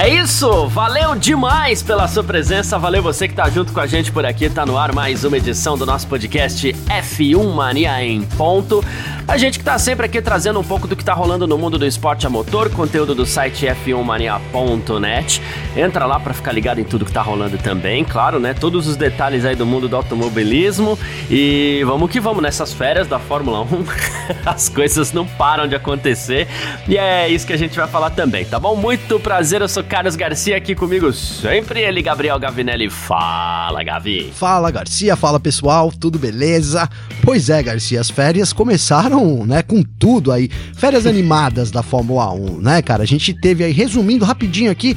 É isso, valeu demais pela sua presença, valeu você que tá junto com a gente por aqui, tá no ar mais uma edição do nosso podcast F1 Mania em ponto. A gente que tá sempre aqui trazendo um pouco do que tá rolando no mundo do esporte a motor, conteúdo do site f1mania.net. Entra lá para ficar ligado em tudo que tá rolando também, claro, né? Todos os detalhes aí do mundo do automobilismo e vamos que vamos nessas férias da Fórmula 1. As coisas não param de acontecer e é isso que a gente vai falar também, tá bom? Muito prazer, eu sou Carlos Garcia aqui comigo sempre ele Gabriel Gavinelli. Fala, Gavi. Fala, Garcia, fala pessoal, tudo beleza? Pois é, Garcia, as férias começaram né, com tudo aí. Férias animadas da Fórmula 1, né, cara? A gente teve aí, resumindo rapidinho aqui,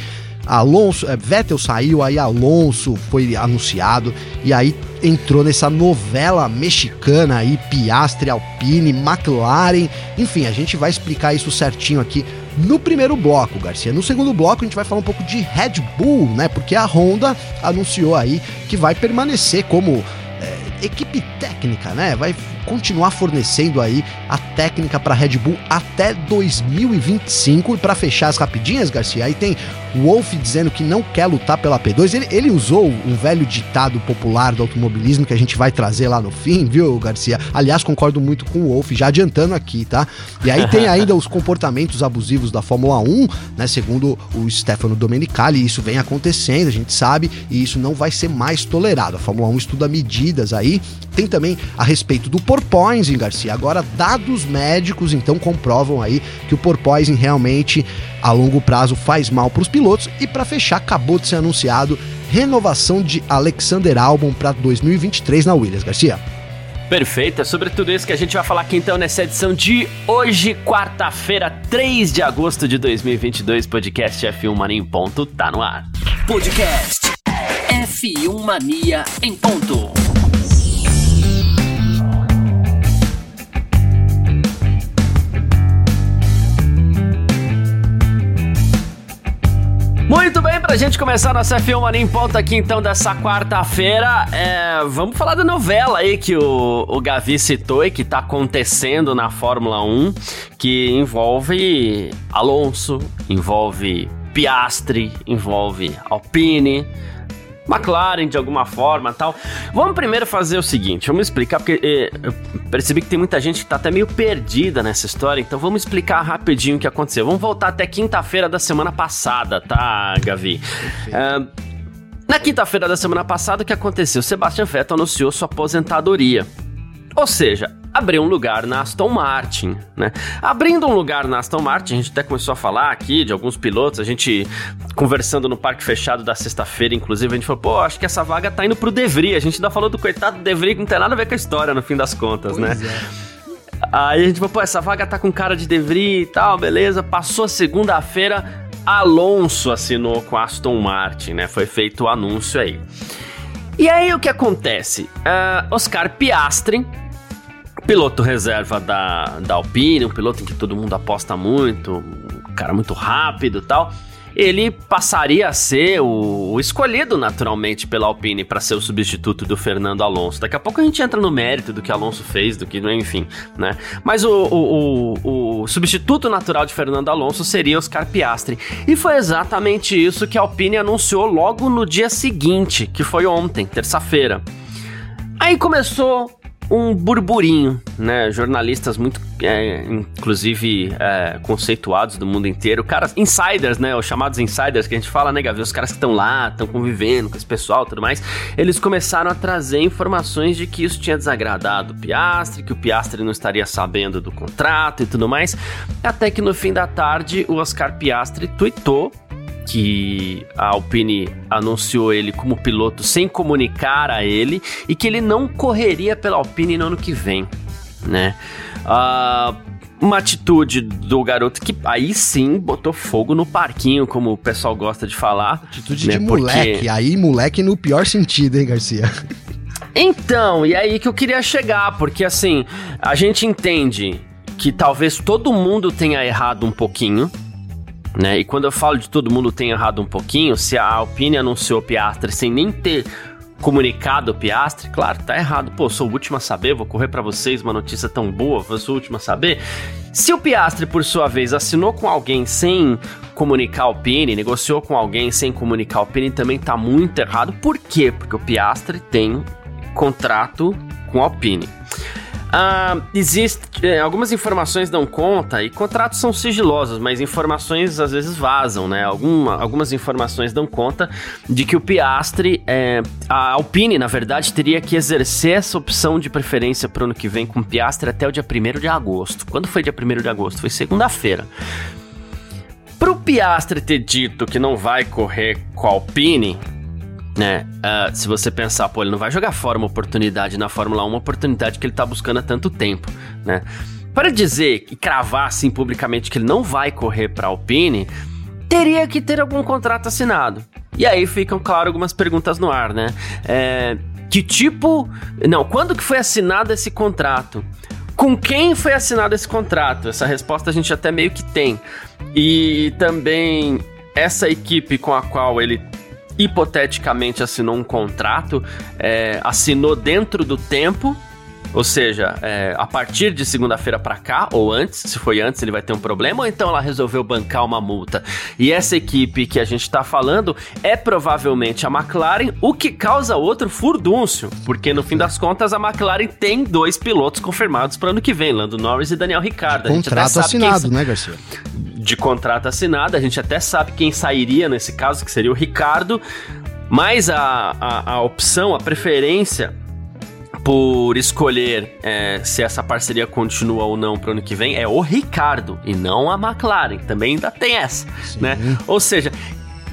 Alonso, é, Vettel saiu, aí Alonso foi anunciado, e aí entrou nessa novela mexicana aí, Piastre, Alpine, McLaren, enfim, a gente vai explicar isso certinho aqui no primeiro bloco, Garcia. No segundo bloco a gente vai falar um pouco de Red Bull, né, porque a Honda anunciou aí que vai permanecer como equipe técnica, né, vai continuar fornecendo aí a técnica para Red Bull até 2025. E para fechar as rapidinhas, Garcia, aí tem Wolff dizendo que não quer lutar pela P2. Ele, ele usou um velho ditado popular do automobilismo que a gente vai trazer lá no fim, viu, Garcia? Aliás, concordo muito com o Wolff, já adiantando aqui, tá? E aí tem ainda os comportamentos abusivos da Fórmula 1, né? Segundo o Stefano Domenicali, isso vem acontecendo, a gente sabe, e isso não vai ser mais tolerado. A Fórmula 1 estuda medidas aí. Tem também a respeito do porpoising, Garcia. Agora, dados médicos então comprovam aí que o porpoising realmente a longo prazo faz mal para os pilotos. E para fechar, acabou de ser anunciado renovação de Alexander Albon para 2023 na Williams, Garcia. Perfeito, é sobre tudo isso que a gente vai falar aqui então nessa edição de hoje, quarta-feira, 3 de agosto de 2022, podcast F1 Mania em ponto, tá no ar. Podcast F1 Mania em ponto. Muito bem, pra gente começar nossa F1 Mania em ponta aqui então dessa quarta-feira, é, vamos falar da novela aí que o, o Gavi citou e que tá acontecendo na Fórmula 1, que envolve Alonso, envolve Piastri, envolve Alpine, McLaren de alguma forma tal. Vamos primeiro fazer o seguinte, vamos explicar, porque eh, eu percebi que tem muita gente que tá até meio perdida nessa história, então vamos explicar rapidinho o que aconteceu. Vamos voltar até quinta-feira da semana passada, tá, Gavi? Uh, na quinta-feira da semana passada, o que aconteceu? Sebastian Vettel anunciou sua aposentadoria. Ou seja, abriu um lugar na Aston Martin, né? Abrindo um lugar na Aston Martin, a gente até começou a falar aqui de alguns pilotos, a gente conversando no parque fechado da sexta-feira, inclusive, a gente falou, pô, acho que essa vaga tá indo pro Devry. A gente ainda falou do coitado do Devry, que não tem nada a ver com a história, no fim das contas, né? pois né? É. Aí a gente falou, pô, essa vaga tá com cara de Devry e tal, beleza. Passou segunda-feira, Alonso assinou com a Aston Martin, né? Foi feito o anúncio aí. E aí o que acontece? Uh, Oscar Piastri piloto reserva da, da Alpine, um piloto em que todo mundo aposta muito, um cara muito rápido e tal. Ele passaria a ser o, o escolhido naturalmente pela Alpine para ser o substituto do Fernando Alonso. Daqui a pouco a gente entra no mérito do que Alonso fez, do que, enfim, né? Mas o, o, o, o substituto natural de Fernando Alonso seria Oscar Piastri. E foi exatamente isso que a Alpine anunciou logo no dia seguinte, que foi ontem, terça-feira. Aí começou um burburinho, né? Jornalistas muito, é, inclusive, é, conceituados do mundo inteiro, caras, insiders, né? Os chamados insiders que a gente fala, né, Gavi? Os caras que estão lá, estão convivendo com esse pessoal e tudo mais, eles começaram a trazer informações de que isso tinha desagradado o Piastre, que o Piastre não estaria sabendo do contrato e tudo mais, até que no fim da tarde o Oscar Piastre tweetou que a Alpine anunciou ele como piloto sem comunicar a ele e que ele não correria pela Alpine no ano que vem, né? Uh, uma atitude do garoto que aí sim botou fogo no parquinho, como o pessoal gosta de falar. Atitude né? de moleque, Porque... aí moleque no pior sentido, hein, Garcia? Então, e aí que eu queria chegar, porque assim, a gente entende que talvez todo mundo tenha errado um pouquinho, né? E quando eu falo de todo mundo tenha errado um pouquinho, se a Alpine anunciou o Piastre sem nem ter comunicado o Piastre, claro, tá errado. Pô, sou o último a saber, vou correr para vocês uma notícia tão boa, eu sou o último a saber. Se o Piastre, por sua vez, assinou com alguém sem comunicar o Pini, negociou com alguém sem comunicar o Pini, também tá muito errado. Por quê? Porque o Piastre tem contrato com a Alpine. Uh, existe é, algumas informações dão conta e contratos são sigilosos, mas informações às vezes vazam, né? Alguma, algumas informações dão conta de que o Piastre, é, a Alpine, na verdade, teria que exercer essa opção de preferência para o ano que vem com o Piastre até o dia 1 de agosto. Quando foi dia 1 de agosto? Foi segunda-feira. Para o Piastre ter dito que não vai correr com a Alpine, né? Uh, se você pensar, pô, ele não vai jogar fora uma oportunidade na Fórmula 1, uma oportunidade que ele tá buscando há tanto tempo, né? Para dizer e cravar assim publicamente que ele não vai correr para Alpine, teria que ter algum contrato assinado. E aí ficam, claro, algumas perguntas no ar, né? É, que tipo. Não, quando que foi assinado esse contrato? Com quem foi assinado esse contrato? Essa resposta a gente até meio que tem. E também essa equipe com a qual ele hipoteticamente assinou um contrato, é, assinou dentro do tempo, ou seja, é, a partir de segunda-feira para cá, ou antes, se foi antes, ele vai ter um problema, ou então ela resolveu bancar uma multa. E essa equipe que a gente está falando é provavelmente a McLaren, o que causa outro furdúncio, porque no fim das contas a McLaren tem dois pilotos confirmados para ano que vem, Lando Norris e Daniel Ricciardo. Contrato assinado, quem... né, Garcia? De contrato assinado. A gente até sabe quem sairia nesse caso, que seria o Ricardo. Mas a, a, a opção, a preferência por escolher é, se essa parceria continua ou não para o ano que vem é o Ricardo e não a McLaren. Também ainda tem essa, Sim. né? Ou seja,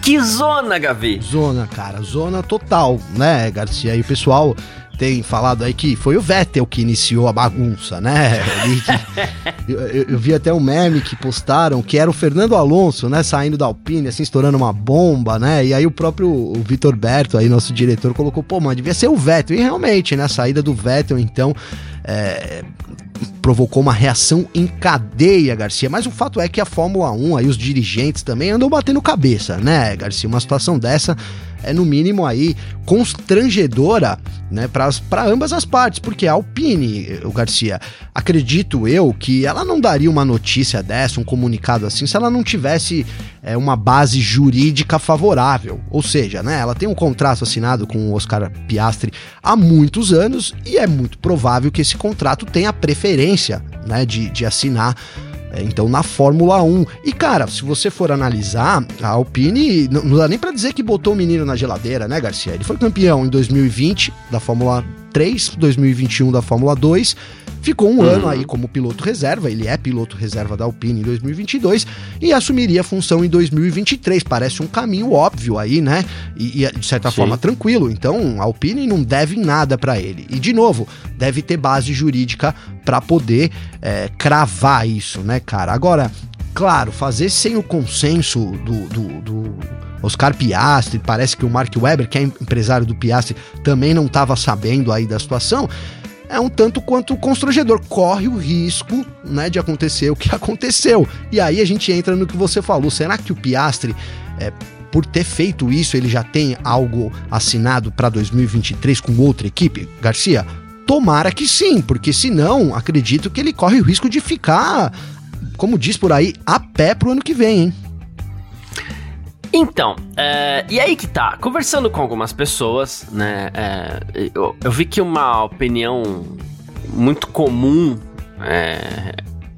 que zona, Gavi? Zona, cara, zona total, né, Garcia? E o pessoal tem falado aí que foi o Vettel que iniciou a bagunça, né? Ele, eu, eu, vi até um meme que postaram que era o Fernando Alonso, né? Saindo da Alpine, assim, estourando uma bomba, né? E aí o próprio o Vitor Berto, aí, nosso diretor, colocou, pô, mas devia ser o Vettel. E realmente, né? A saída do Vettel, então, é, provocou uma reação em cadeia, Garcia. Mas o fato é que a Fórmula 1, aí os dirigentes também andam batendo cabeça, né, Garcia? Uma situação dessa é no mínimo aí constrangedora, né, para ambas as partes, porque a Alpine, o Garcia, acredito eu que ela não daria uma notícia dessa, um comunicado assim, se ela não tivesse é, uma base jurídica favorável. Ou seja, né, ela tem um contrato assinado com o Oscar Piastri há muitos anos e é muito provável que esse contrato tenha preferência, né, de, de assinar é, então, na Fórmula 1. E, cara, se você for analisar, a Alpine não, dá nem para dizer que botou o menino na geladeira, né, Garcia? Ele foi campeão em 2020 da Fórmula 3, 2021 da Fórmula 2 Ficou um uhum. ano aí como piloto reserva, ele é piloto reserva da Alpine em 2022 e assumiria a função em 2023. Parece um caminho óbvio aí, né? E, e de certa Sim. forma tranquilo. Então, a Alpine não deve nada para ele. E de novo, deve ter base jurídica para poder é, cravar isso, né, cara? Agora, claro, fazer sem o consenso do, do, do Oscar Piastri, parece que o Mark Webber, que é empresário do Piastri, também não estava sabendo aí da situação é um tanto quanto constrangedor. Corre o risco, né, de acontecer o que aconteceu. E aí a gente entra no que você falou. Será que o Piastre, é, por ter feito isso, ele já tem algo assinado para 2023 com outra equipe? Garcia, tomara que sim, porque senão acredito que ele corre o risco de ficar, como diz por aí, a pé pro ano que vem, hein? Então, é, e aí que tá, conversando com algumas pessoas, né, é, eu, eu, vi que uma opinião muito comum é,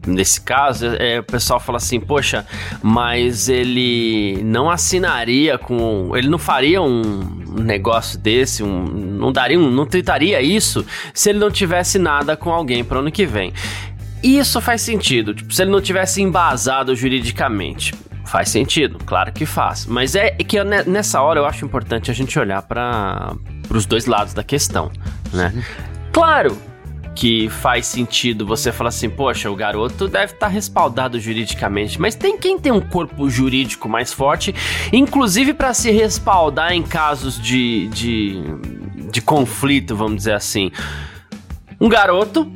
nesse caso, é, o pessoal fala assim, poxa, mas ele não assinaria com, ele não faria um negócio desse, um, não daria, um, não tentaria isso se ele não tivesse nada com alguém para ano que vem. Isso faz sentido, tipo, se ele não tivesse embasado juridicamente. Faz sentido, claro que faz. Mas é que nessa hora eu acho importante a gente olhar para os dois lados da questão, né? Claro que faz sentido você falar assim, poxa, o garoto deve estar tá respaldado juridicamente, mas tem quem tem um corpo jurídico mais forte, inclusive para se respaldar em casos de, de de conflito, vamos dizer assim. Um garoto,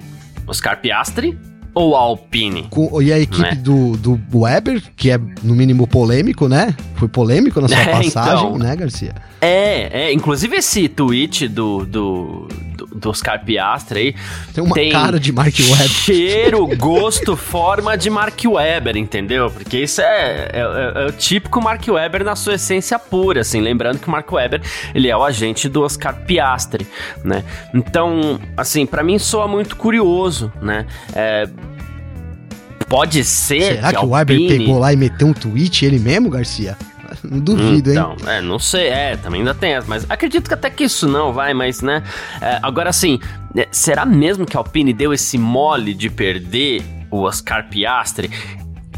Oscar Piastri, ou a Alpine? Com, e a equipe né? do, do Weber, que é no mínimo polêmico, né? Foi polêmico na sua é, passagem, então, né, Garcia? É, é, inclusive esse tweet do, do, do, Oscar aí. Tem uma tem cara de Mark Webber. Cheiro, gosto, forma de Mark Webber, entendeu? Porque isso é, é, é, é, o típico Mark Webber na sua essência pura, assim. Lembrando que o Mark Webber, ele é o agente do Oscar Piastri, né? Então, assim, para mim soa muito curioso, né? É, pode ser. Será que, que o Weber pegou lá e meteu um tweet ele mesmo, Garcia? Duvido, então, hein? Então, é, não sei, é, também ainda tem essa, mas acredito que até que isso não vai, mas, né? É, agora, assim, será mesmo que a Alpine deu esse mole de perder o Oscar Piastri?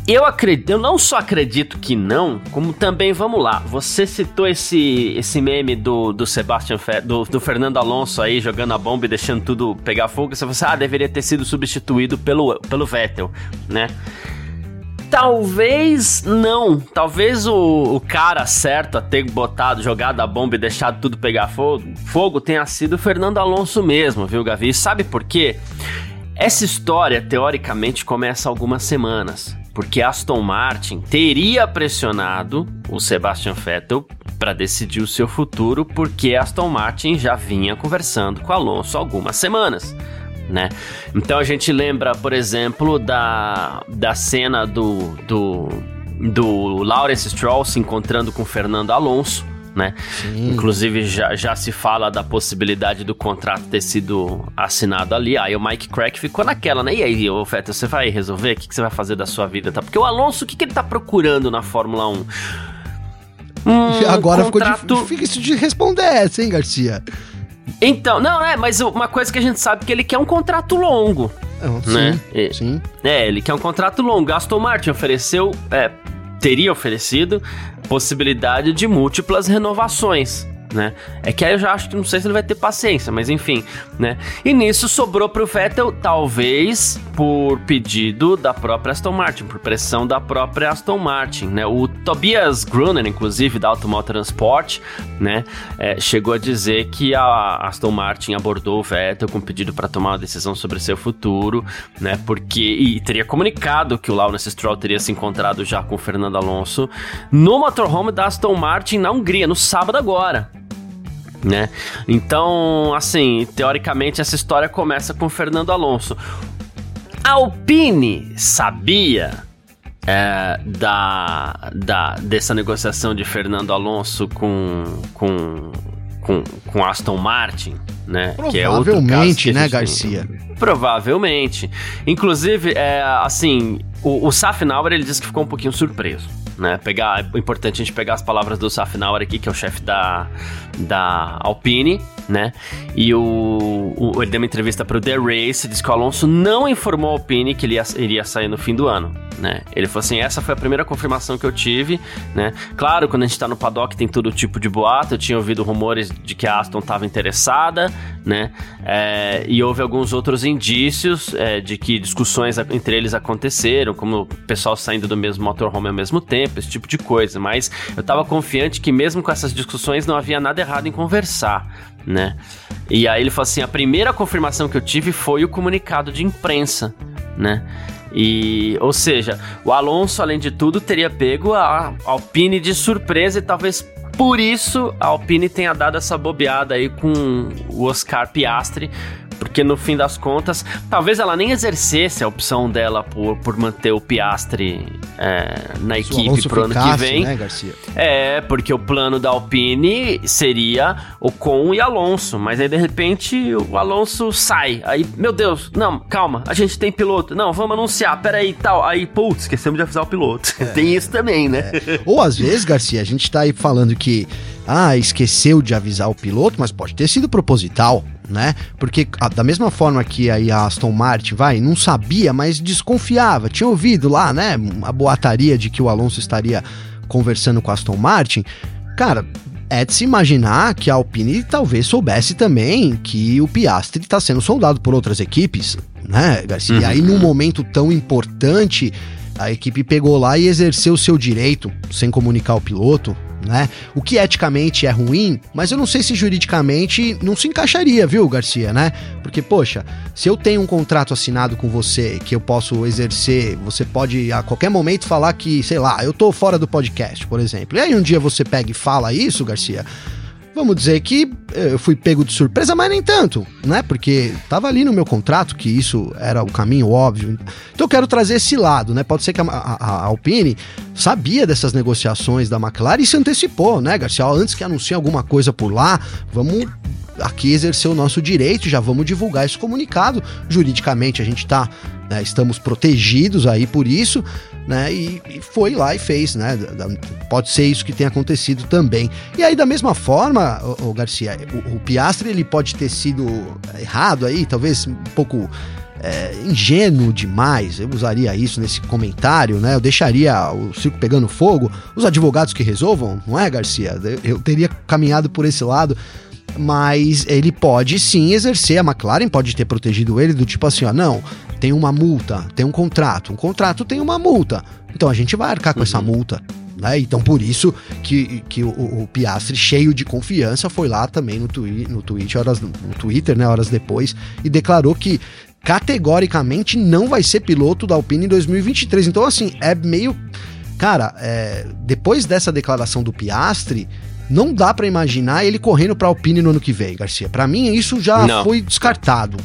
Eu acredito, eu não só acredito que não, como também, vamos lá, você citou esse, esse meme do, do Sebastian Fe, do, do Fernando Alonso aí jogando a bomba e deixando tudo pegar fogo, você falou assim, ah, deveria ter sido substituído pelo, pelo Vettel, né? Talvez não. Talvez o, o, cara certo a ter botado, jogado a bomba e deixado tudo pegar fogo, fogo tenha sido o Fernando Alonso mesmo, viu, Gavi? Sabe por quê? Essa história, teoricamente, começa algumas semanas. Porque Aston Martin teria pressionado o Sebastian Vettel para decidir o seu futuro, porque Aston Martin já vinha conversando com Alonso algumas semanas né? Então a gente lembra, por exemplo, da, da cena do, do, do Lawrence Stroll se encontrando com Fernando Alonso, né? Inclusive já, já se fala da possibilidade do contrato ter sido assinado ali. Aí o Mike Crack ficou naquela, né? E aí, ô Feta, você vai resolver? O que, que você vai fazer da sua vida? Tá? Porque o Alonso, o que, que ele tá procurando na Fórmula 1? Um Agora contrato... ficou difícil de responder essa, hein, Garcia? Então, não, é, mas uma coisa que a gente sabe é que ele quer um contrato longo. É, né? Sim, sim. É, ele quer um contrato longo. Aston Martin ofereceu, é, teria oferecido possibilidade de múltiplas renovações né? É que aí eu já acho que não sei se ele vai ter paciência, mas enfim, né? E nisso sobrou pro Vettel, talvez por pedido da própria Aston Martin, por pressão da própria Aston Martin, né? O Tobias Gruner, inclusive, da Automóvel Transport, né? É, chegou a dizer que a Aston Martin abordou o Vettel com pedido para tomar uma decisão sobre seu futuro, né? Porque, e teria comunicado que o Lawrence Stroll teria se encontrado já com o Fernando Alonso no motorhome da Aston Martin na Hungria, no sábado agora né? Então, assim, teoricamente essa história começa com Fernando Alonso. Alpine sabia é, da, da dessa negociação de Fernando Alonso com com, com, com Aston Martin, né? É caso que né, Garcia? Provavelmente. Inclusive, é, assim, o, o Safnauer ele disse que ficou um pouquinho surpreso né? Pegar, é importante a gente pegar as palavras do Safnauer aqui, que é o chefe da, da Alpine, né? E o, o, ele deu uma entrevista para o The Race, disse que o Alonso não informou a Alpine que ele ia, iria sair no fim do ano, né? Ele falou assim, essa foi a primeira confirmação que eu tive, né? Claro, quando a gente tá no paddock tem todo tipo de boato, eu tinha ouvido rumores de que a Aston estava interessada, né? É, e houve alguns outros indícios é, de que discussões entre eles aconteceram, como o pessoal saindo do mesmo motorhome ao mesmo tempo, esse tipo de coisa. Mas eu estava confiante que mesmo com essas discussões não havia nada errado em conversar, né? E aí ele falou assim: a primeira confirmação que eu tive foi o comunicado de imprensa, né? E, ou seja, o Alonso, além de tudo, teria pego a Alpine de surpresa e talvez por isso a Alpine tenha dado essa bobeada aí com o Oscar Piastri, porque no fim das contas, talvez ela nem exercesse a opção dela por, por manter o Piastre é, na equipe pro ano que vem. Né, Garcia? É, porque o plano da Alpine seria o Com e Alonso, mas aí de repente o Alonso sai. Aí, meu Deus, não, calma, a gente tem piloto. Não, vamos anunciar, peraí tal. Aí, putz, esquecemos de avisar o piloto. É. tem isso também, né? É. Ou às vezes, Garcia, a gente tá aí falando que ah, esqueceu de avisar o piloto, mas pode ter sido proposital, né? Porque a, da mesma forma que aí a Aston Martin, vai, não sabia, mas desconfiava, tinha ouvido lá, né, a boataria de que o Alonso estaria conversando com a Aston Martin. Cara, é de se imaginar que a Alpine talvez soubesse também que o Piastri está sendo soldado por outras equipes, né, Garcia? Uhum. E aí, num momento tão importante, a equipe pegou lá e exerceu o seu direito, sem comunicar o piloto, né? O que eticamente é ruim, mas eu não sei se juridicamente não se encaixaria, viu, Garcia, né? Porque, poxa, se eu tenho um contrato assinado com você que eu posso exercer, você pode a qualquer momento falar que, sei lá, eu tô fora do podcast, por exemplo. E aí um dia você pega e fala isso, Garcia vamos dizer que eh, eu fui pego de surpresa, mas nem tanto, né? Porque tava ali no meu contrato que isso era o caminho óbvio. Então eu quero trazer esse lado, né? Pode ser que a, a, a Alpine sabia dessas negociações da McLaren e se antecipou, né, Garcia? Antes que anuncie alguma coisa por lá, vamos aqui exercer o nosso direito, já vamos divulgar esse comunicado. Juridicamente a gente está, né, estamos protegidos aí por isso, né? E, e, foi lá e fez, né? Pode ser isso que tenha acontecido também. E aí, da mesma forma, o, o Garcia, o, o, Piastre ele pode ter sido errado aí, talvez um pouco é, ingênuo demais. Eu usaria isso nesse comentário, né? Eu deixaria o circo pegando fogo. Os advogados que resolvam, não é, Garcia? Eu, eu teria caminhado por esse lado mas ele pode sim exercer, a McLaren pode ter protegido ele do tipo assim, ó, não, tem uma multa, tem um contrato, um contrato tem uma multa, então a gente vai arcar com uhum. essa multa. Né? Então por isso que, que o, o, Piastri, cheio de confiança, foi lá também no, twi no, tweet, horas, no Twitter, né, horas depois, e declarou que categoricamente não vai ser piloto da Alpine em 2023. Então, assim, é meio. Cara, é, depois dessa declaração do Piastri, não dá para imaginar ele correndo para Alpine no ano que vem, Garcia. Para mim isso já não. foi descartado.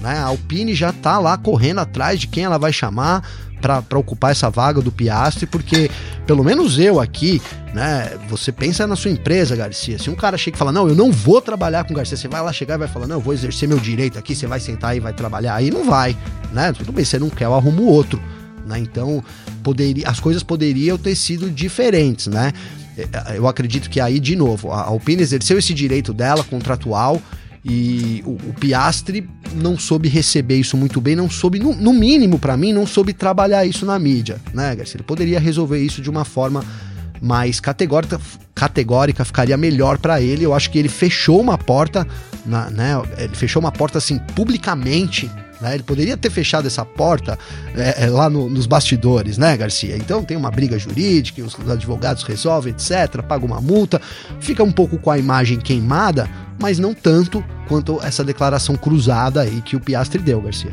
Né? A Alpine já tá lá correndo atrás de quem ela vai chamar para ocupar essa vaga do Piastri, porque pelo menos eu aqui, né? Você pensa na sua empresa, Garcia. Se um cara chega e fala, não, eu não vou trabalhar com Garcia, você vai lá chegar e vai falar, não, eu vou exercer meu direito aqui, você vai sentar e vai trabalhar. Aí não vai, né? Tudo bem, você não quer, eu arrumo outro. Né? Então, poderia, as coisas poderiam ter sido diferentes, né? É, eu acredito que aí, de novo, a Alpine exerceu esse direito dela, contratual, e o, o Piastri não soube receber isso muito bem, não soube, no, no mínimo para mim, não soube trabalhar isso na mídia, né, Garcia? Ele poderia resolver isso de uma forma mais categórica, categórica ficaria melhor para ele. Eu acho que ele fechou uma porta, na, né? Ele fechou uma porta assim publicamente né? Ele poderia ter fechado essa porta é, é, lá no, nos bastidores, né, Garcia? Então tem uma briga jurídica, os advogados resolvem, etc., paga uma multa, fica um pouco com a imagem queimada, mas não tanto quanto essa declaração cruzada aí que o Piastri deu, Garcia.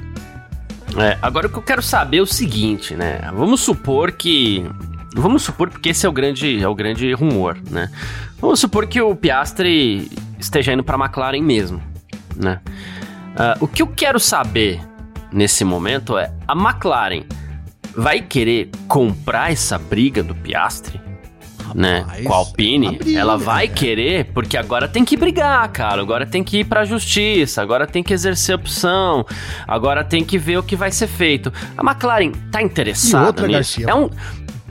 É, agora o que eu quero saber é o seguinte, né? Vamos supor que Vamos supor, porque esse é o grande, é o grande rumor, né? Vamos supor que o Piastri esteja indo para a McLaren mesmo, né? Uh, o que eu quero saber nesse momento é: a McLaren vai querer comprar essa briga do Piastre? né? Com a Alpine, briga, ela vai querer, porque agora tem que brigar, cara. Agora tem que ir pra justiça, agora tem que exercer opção, agora tem que ver o que vai ser feito. A McLaren tá interessada outra, nisso? Garcia, é um,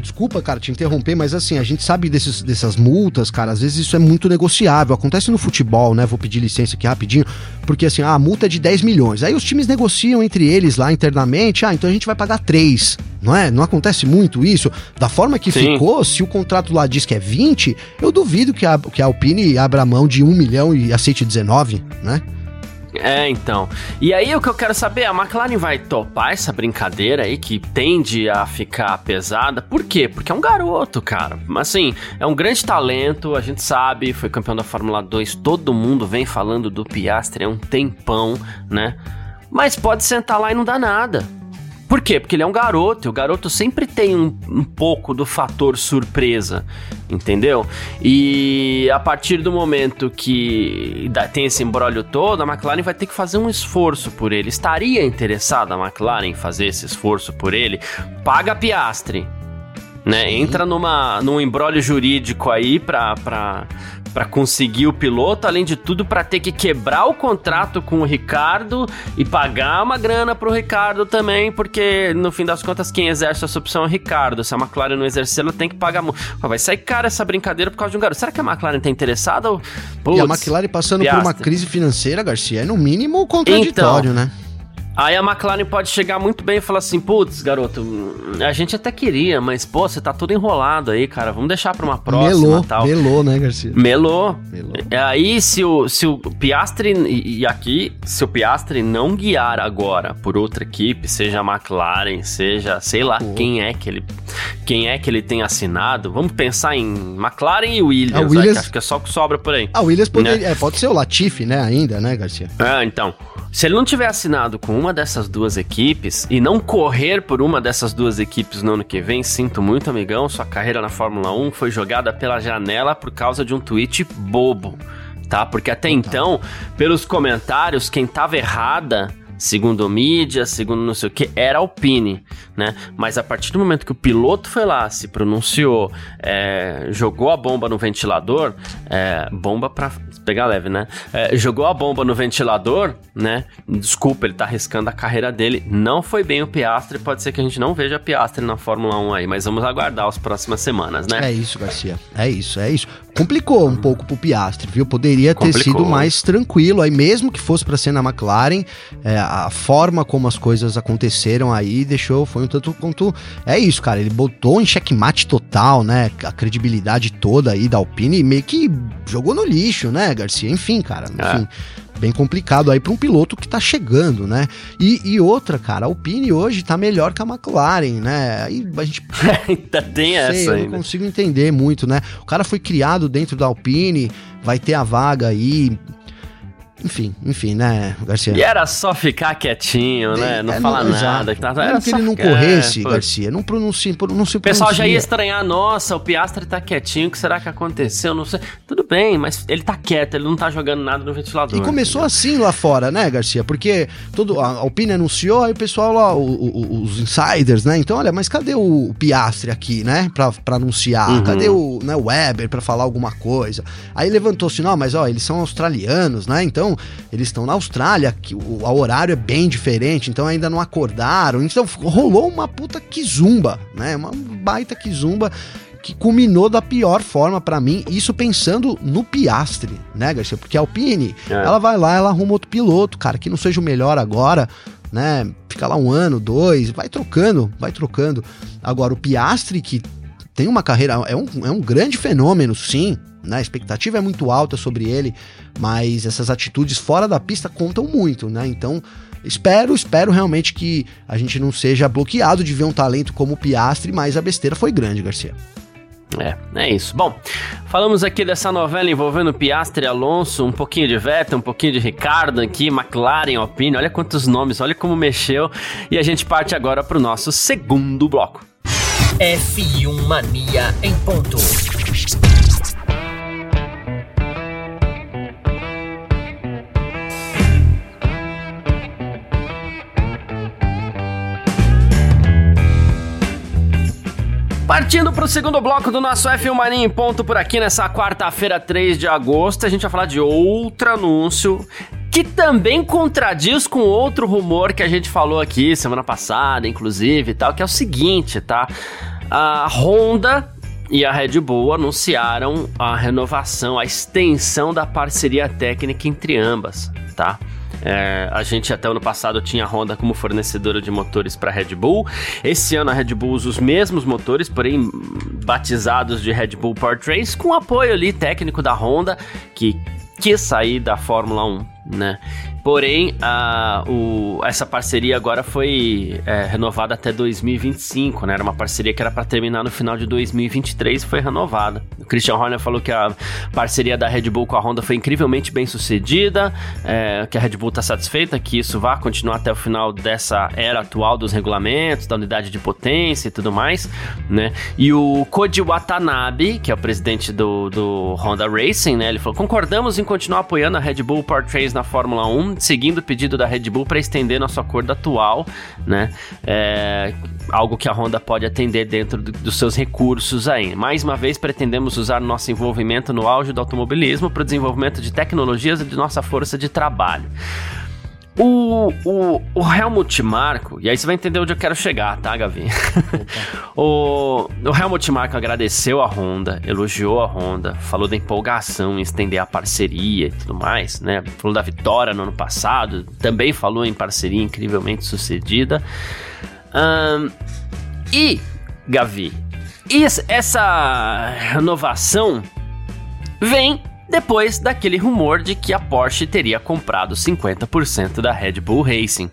Desculpa, cara, te interromper, mas assim, a gente sabe desses, dessas multas, cara, às vezes isso é muito negociável. Acontece no futebol, né? Vou pedir licença aqui rapidinho, porque assim, ah, a multa é de 10 milhões. Aí os times negociam entre eles lá internamente, ah, então a gente vai pagar 3, não é? Não acontece muito isso? Da forma que Sim. ficou, se o contrato lá diz que é 20, eu duvido que a, que a Alpine abra mão de 1 milhão e aceite 19, né? É, então. E aí o que eu quero saber, a McLaren vai topar essa brincadeira aí que tende a ficar pesada. Por quê? Porque é um garoto, cara. Assim, é um grande talento, a gente sabe, foi campeão da Fórmula 2, todo mundo vem falando do Piastri há um tempão, né? Mas pode sentar lá e não dá nada. Por quê? Porque ele é um garoto, e o garoto sempre tem um, um, pouco do fator surpresa, entendeu? E a partir do momento que tem esse embrólio todo, a McLaren vai ter que fazer um esforço por ele. Estaria interessada a McLaren em fazer esse esforço por ele? Paga a Piastre, né? Entra numa, num embrólio jurídico aí pra, pra, para conseguir o piloto, além de tudo para ter que quebrar o contrato com o Ricardo e pagar uma grana pro Ricardo também, porque no fim das contas quem exerce essa opção é o Ricardo. Se a McLaren não exercer, ela tem que pagar. Vai sair cara essa brincadeira por causa de um garoto. Será que a McLaren tá interessada? Puts, e a McLaren passando piastra. por uma crise financeira, Garcia, é no mínimo contraditório, então, né? Aí a McLaren pode chegar muito bem e falar assim: putz, garoto, a gente até queria, mas pô, você tá tudo enrolado aí, cara. Vamos deixar pra uma próxima melou, tal. Melou, né, Garcia? Melou. melou. Aí, se o, se o Piastri, e aqui, se o Piastri não guiar agora por outra equipe, seja a McLaren, seja, sei lá, pô. quem é que ele quem é que ele tem assinado, vamos pensar em McLaren e Williams, a Williams... Aí, que acho que é só o que sobra por aí. A Williams poderia, né? é, pode ser o Latifi, né, ainda, né, Garcia? É, então. Se ele não tiver assinado com uma dessas duas equipes e não correr por uma dessas duas equipes no ano que vem, sinto muito, amigão, sua carreira na Fórmula 1 foi jogada pela janela por causa de um tweet bobo, tá? Porque até então, pelos comentários, quem tava errada segundo mídia, segundo não sei o que, era Alpine, né? Mas a partir do momento que o piloto foi lá, se pronunciou, é, jogou a bomba no ventilador, é, bomba para pegar leve, né? É, jogou a bomba no ventilador, né? Desculpa, ele tá arriscando a carreira dele. Não foi bem o Piastre, pode ser que a gente não veja Piastre na Fórmula 1 aí, mas vamos aguardar as próximas semanas, né? É isso, Garcia. É isso, é isso. Complicou um pouco pro Piastre, viu? Poderia ter Complicou. sido mais tranquilo aí, mesmo que fosse para ser na McLaren. É, a forma como as coisas aconteceram aí deixou, foi um tanto quanto. É isso, cara. Ele botou em checkmate total, né? A credibilidade toda aí da Alpine e meio que jogou no lixo, né, Garcia? Enfim, cara. É. Enfim. É. Bem complicado aí para um piloto que tá chegando, né? E, e, outra, cara, a Alpine hoje tá melhor que a McLaren, né? Aí a gente. Ainda tem sei, essa aí. Eu não consigo entender muito, né? O cara foi criado dentro da Alpine, vai ter a vaga aí. Enfim, enfim, né, Garcia? E era só ficar quietinho, né? Não é, falar não, nada. Que tava, era que ele não corresse, é, Garcia. Não pronuncia, não se O pessoal já ia estranhar, nossa, o Piastre tá quietinho, o que será que aconteceu? Não sei. Tudo bem, mas ele tá quieto, ele não tá jogando nada no ventilador. E começou assim lá fora, né, Garcia? Porque todo, a Alpine anunciou, aí o pessoal lá, o, o, os insiders, né? Então, olha, mas cadê o Piastre aqui, né? Pra, pra anunciar? Uhum. Cadê o né, Weber pra falar alguma coisa? Aí levantou-se, não, mas ó, eles são australianos, né? Então eles estão na Austrália, que o, o, horário é bem diferente, então ainda não acordaram. Então rolou uma puta quizumba, né? Uma baita quizumba que culminou da pior forma para mim, isso pensando no Piastre, né, Garcia? Porque a Alpine, é. ela vai lá, ela arruma outro piloto, cara, que não seja o melhor agora, né? Fica lá um ano, dois, vai trocando, vai trocando. Agora, o Piastre, que tem uma carreira, é um, é um grande fenômeno, sim, né? A expectativa é muito alta sobre ele, mas essas atitudes fora da pista contam muito, né? Então, espero, espero realmente que a gente não seja bloqueado de ver um talento como o Piastre, mas a besteira foi grande, Garcia. É, é isso. Bom, falamos aqui dessa novela envolvendo Piastre e Alonso, um pouquinho de Vettel, um pouquinho de Ricardo aqui, McLaren, Alpine, olha quantos nomes, olha como mexeu. E a gente parte agora para o nosso segundo bloco. F1 Mania em ponto. Partindo para o segundo bloco do nosso F1 Mania em ponto por aqui nessa quarta-feira, 3 de agosto, a gente vai falar de outro anúncio que também contradiz com outro rumor que a gente falou aqui semana passada, inclusive, e tal, que é o seguinte, tá? A Honda e a Red Bull anunciaram a renovação, a extensão da parceria técnica entre ambas, tá? É, a gente até ano passado tinha a Honda como fornecedora de motores para Red Bull. Esse ano a Red Bull usa os mesmos motores, porém batizados de Red Bull Powertrains, com apoio ali técnico da Honda, que quis sair da Fórmula 1, né? Porém, a, o, essa parceria agora foi é, renovada até 2025, né? Era uma parceria que era para terminar no final de 2023 e foi renovada. O Christian Horner falou que a parceria da Red Bull com a Honda foi incrivelmente bem sucedida, é, que a Red Bull está satisfeita, que isso vai continuar até o final dessa era atual dos regulamentos, da unidade de potência e tudo mais, né? E o Koji Watanabe, que é o presidente do, do Honda Racing, né? Ele falou: concordamos em continuar apoiando a Red Bull Powertrains na Fórmula 1 seguindo o pedido da Red Bull para estender nosso acordo atual, né? É, algo que a Honda pode atender dentro do, dos seus recursos aí. Mais uma vez, pretendemos usar nosso envolvimento no auge do automobilismo para o desenvolvimento de tecnologias e de nossa força de trabalho. O, o, o Helmut Marko, e aí você vai entender onde eu quero chegar, tá, Gavi? o, o Helmut Marko agradeceu a Honda, elogiou a Honda, falou da empolgação em estender a parceria e tudo mais, né? Falou da vitória no ano passado, também falou em parceria incrivelmente sucedida. Um, e, Gavi, essa renovação vem depois daquele rumor de que a Porsche teria comprado 50% da Red Bull Racing,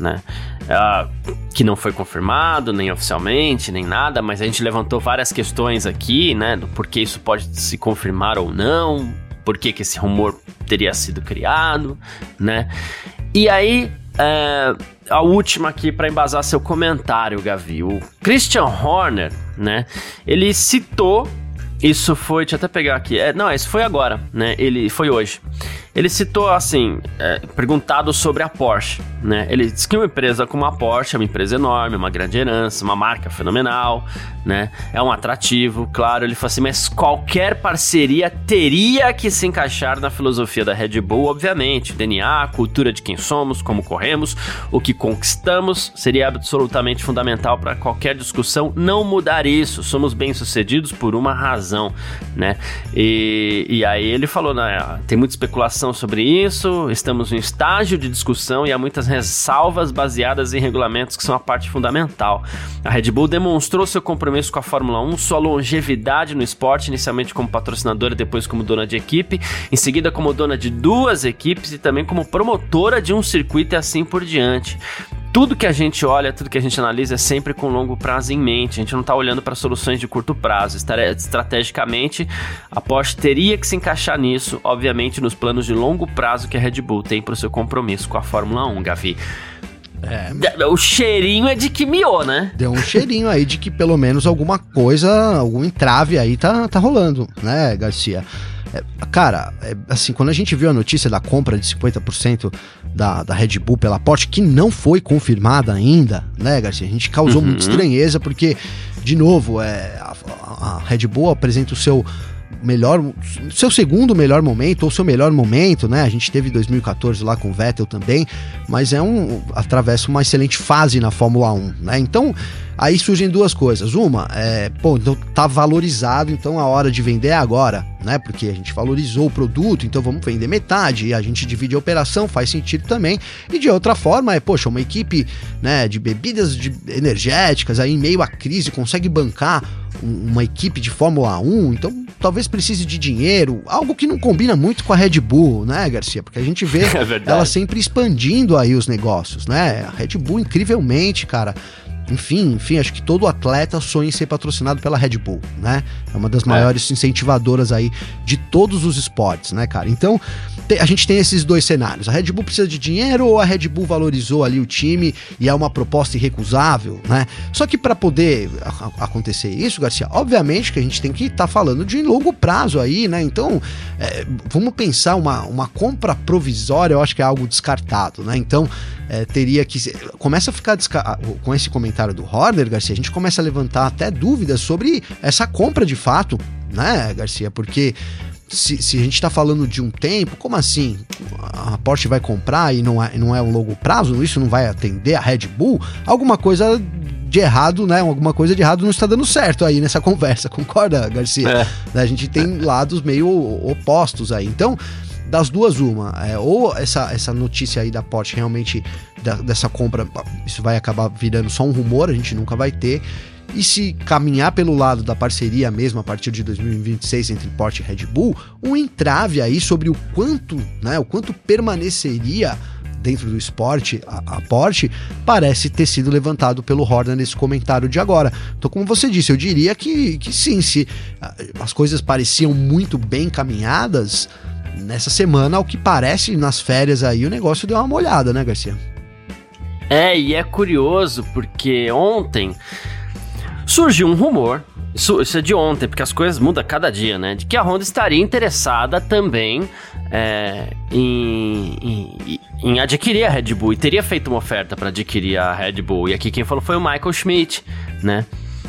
né? Uh, que não foi confirmado, nem oficialmente, nem nada, mas a gente levantou várias questões aqui, né? Do porquê isso pode se confirmar ou não, por que, que esse rumor teria sido criado, né? E aí, uh, a última aqui para embasar seu comentário, Gavi. O Christian Horner, né? Ele citou isso foi, deixa eu até pegar aqui. É, não, isso foi agora, né? Ele foi hoje. Ele citou assim, é, perguntado sobre a Porsche, né? Ele disse que uma empresa como a Porsche é uma empresa enorme, uma grande herança, uma marca fenomenal, né? É um atrativo, claro. Ele falou assim, mas qualquer parceria teria que se encaixar na filosofia da Red Bull, obviamente. DNA, cultura de quem somos, como corremos, o que conquistamos, seria absolutamente fundamental para qualquer discussão não mudar isso. Somos bem-sucedidos por uma razão, né? E, e aí ele falou, né? Tem muita especulação sobre isso, estamos em estágio de discussão e há muitas ressalvas baseadas em regulamentos que são a parte fundamental. A Red Bull demonstrou seu compromisso com a Fórmula 1, sua longevidade no esporte, inicialmente como patrocinadora, depois como dona de equipe, em seguida como dona de duas equipes e também como promotora de um circuito e assim por diante tudo que a gente olha, tudo que a gente analisa é sempre com longo prazo em mente. A gente não está olhando para soluções de curto prazo. Estrategicamente, a Porsche teria que se encaixar nisso, obviamente, nos planos de longo prazo que a Red Bull tem para o seu compromisso com a Fórmula 1, Gavi. É. O cheirinho é de que miou, né? Deu um cheirinho aí de que pelo menos alguma coisa, algum entrave aí tá, tá rolando, né, Garcia? É, cara, é, assim, quando a gente viu a notícia da compra de 50% da, da Red Bull pela Porsche, que não foi confirmada ainda, né, Garcia? A gente causou uhum. muita estranheza, porque, de novo, é, a, a Red Bull apresenta o seu melhor, seu segundo melhor momento ou seu melhor momento, né? A gente teve 2014 lá com o Vettel também, mas é um atravessa uma excelente fase na Fórmula 1, né? Então, aí surgem duas coisas. Uma, é, pô, então tá valorizado, então a hora de vender é agora, né? Porque a gente valorizou o produto, então vamos vender metade e a gente divide a operação, faz sentido também. E de outra forma, é, poxa, uma equipe, né, de bebidas de energéticas aí em meio à crise consegue bancar uma equipe de Fórmula 1, então talvez precise de dinheiro, algo que não combina muito com a Red Bull, né, Garcia? Porque a gente vê é ela sempre expandindo aí os negócios, né? A Red Bull incrivelmente, cara, enfim, enfim, acho que todo atleta sonha em ser patrocinado pela Red Bull, né? É uma das é. maiores incentivadoras aí de todos os esportes, né, cara? Então, a gente tem esses dois cenários. A Red Bull precisa de dinheiro ou a Red Bull valorizou ali o time e é uma proposta irrecusável, né? Só que para poder acontecer isso, Garcia, obviamente que a gente tem que estar tá falando de longo prazo aí, né? Então, é, vamos pensar uma, uma compra provisória, eu acho que é algo descartado, né? Então, é, teria que. Começa a ficar. Desca... Com esse comentário do Horner, Garcia, a gente começa a levantar até dúvidas sobre essa compra de fato, né, Garcia? Porque. Se, se, a gente está falando de um tempo, como assim? A Porsche vai comprar e não é, não é um longo prazo? Isso não vai atender a Red Bull? Alguma coisa de errado, né? Alguma coisa de errado não está dando certo aí nessa conversa, concorda, Garcia? É. A gente tem lados meio opostos aí. Então, das duas, uma. É, ou essa, essa notícia aí da Porsche realmente, da, dessa compra, isso vai acabar virando só um rumor, a gente nunca vai ter. E se caminhar pelo lado da parceria mesmo a partir de 2026 entre Porsche e Red Bull, um entrave aí sobre o quanto, né, o quanto permaneceria dentro do esporte, a, a Porsche, parece ter sido levantado pelo Horner nesse comentário de agora. Então, como você disse, eu diria que, que sim, se as coisas pareciam muito bem caminhadas, nessa semana, ao que parece, nas férias aí, o negócio deu uma molhada, né, Garcia? É, e é curioso porque ontem surgiu um rumor, isso, isso, é de ontem, porque as coisas mudam cada dia, né? De que a Honda estaria interessada também é, em, em, em, adquirir a Red Bull e teria feito uma oferta para adquirir a Red Bull. E aqui quem falou foi o Michael Schmidt, né?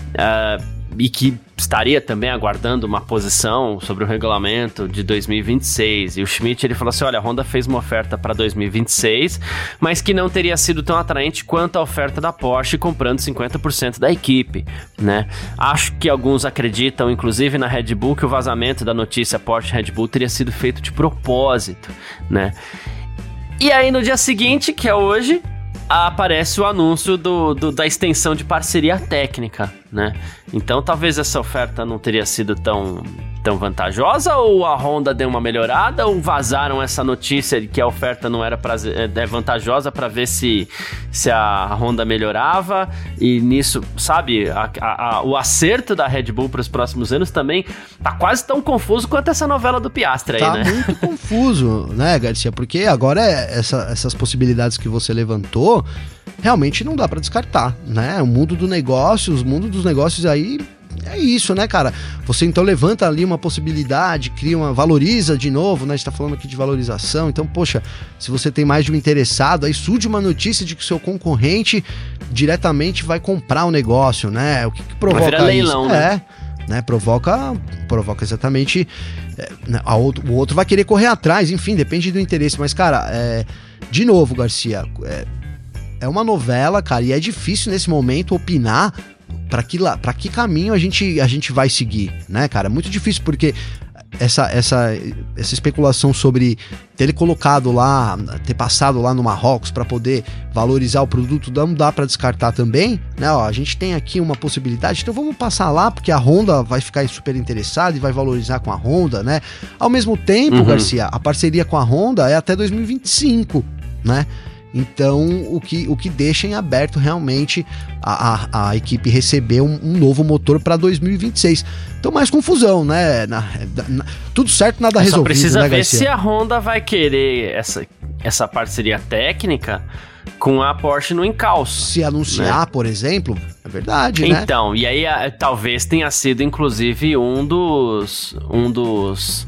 Uh, e que estaria também aguardando uma posição sobre o regulamento de 2026. E o Schmidt ele falou assim: olha, a Honda fez uma oferta para 2026, mas que não teria sido tão atraente quanto a oferta da Porsche comprando 50% da equipe, né? Acho que alguns acreditam, inclusive na Red Bull, que o vazamento da notícia Porsche Red Bull teria sido feito de propósito, né? E aí no dia seguinte, que é hoje, aparece o anúncio do, do, da extensão de parceria técnica, né? Então talvez essa oferta não teria sido tão, tão vantajosa ou a Honda deu uma melhorada ou vazaram essa notícia de que a oferta não era prazer, é, é vantajosa para ver se, se a Honda melhorava e nisso, sabe, a, a, a, o acerto da Red Bull para os próximos anos também tá quase tão confuso quanto essa novela do Piastre aí, tá né? Muito confuso, né, Garcia? Porque agora é essa, essas possibilidades que você levantou realmente não dá para descartar, né? O mundo do negócio, os mundos dos negócios aí é isso, né, cara? Você então levanta ali uma possibilidade, cria uma. valoriza de novo, né? A gente tá falando aqui de valorização. Então, poxa, se você tem mais de um interessado, aí surge uma notícia de que o seu concorrente diretamente vai comprar o negócio, né? O que, que provoca vai virar leilão, isso? Né? É, né? Provoca, provoca exatamente. É, né, outro, o outro vai querer correr atrás, enfim, depende do interesse. Mas, cara, é, de novo, Garcia, é, é uma novela, cara, e é difícil nesse momento opinar para que lá, para que caminho a gente a gente vai seguir, né, cara? É muito difícil porque essa, essa, essa especulação sobre ter colocado lá, ter passado lá no Marrocos para poder valorizar o produto, não dá para descartar também, né? Ó, a gente tem aqui uma possibilidade, então vamos passar lá porque a Honda vai ficar super interessada e vai valorizar com a Honda, né? Ao mesmo tempo, uhum. Garcia, a parceria com a Honda é até 2025, né? Então, o que, o que deixa em aberto realmente a, a, a equipe receber um, um novo motor para 2026. Então, mais confusão, né? Na, na, tudo certo, nada resolvido. Só precisa né, ver Garcia? se a Honda vai querer essa, essa parceria técnica com a Porsche no encalço. Se anunciar, né? por exemplo, é verdade, né? Então, e aí talvez tenha sido inclusive um dos um dos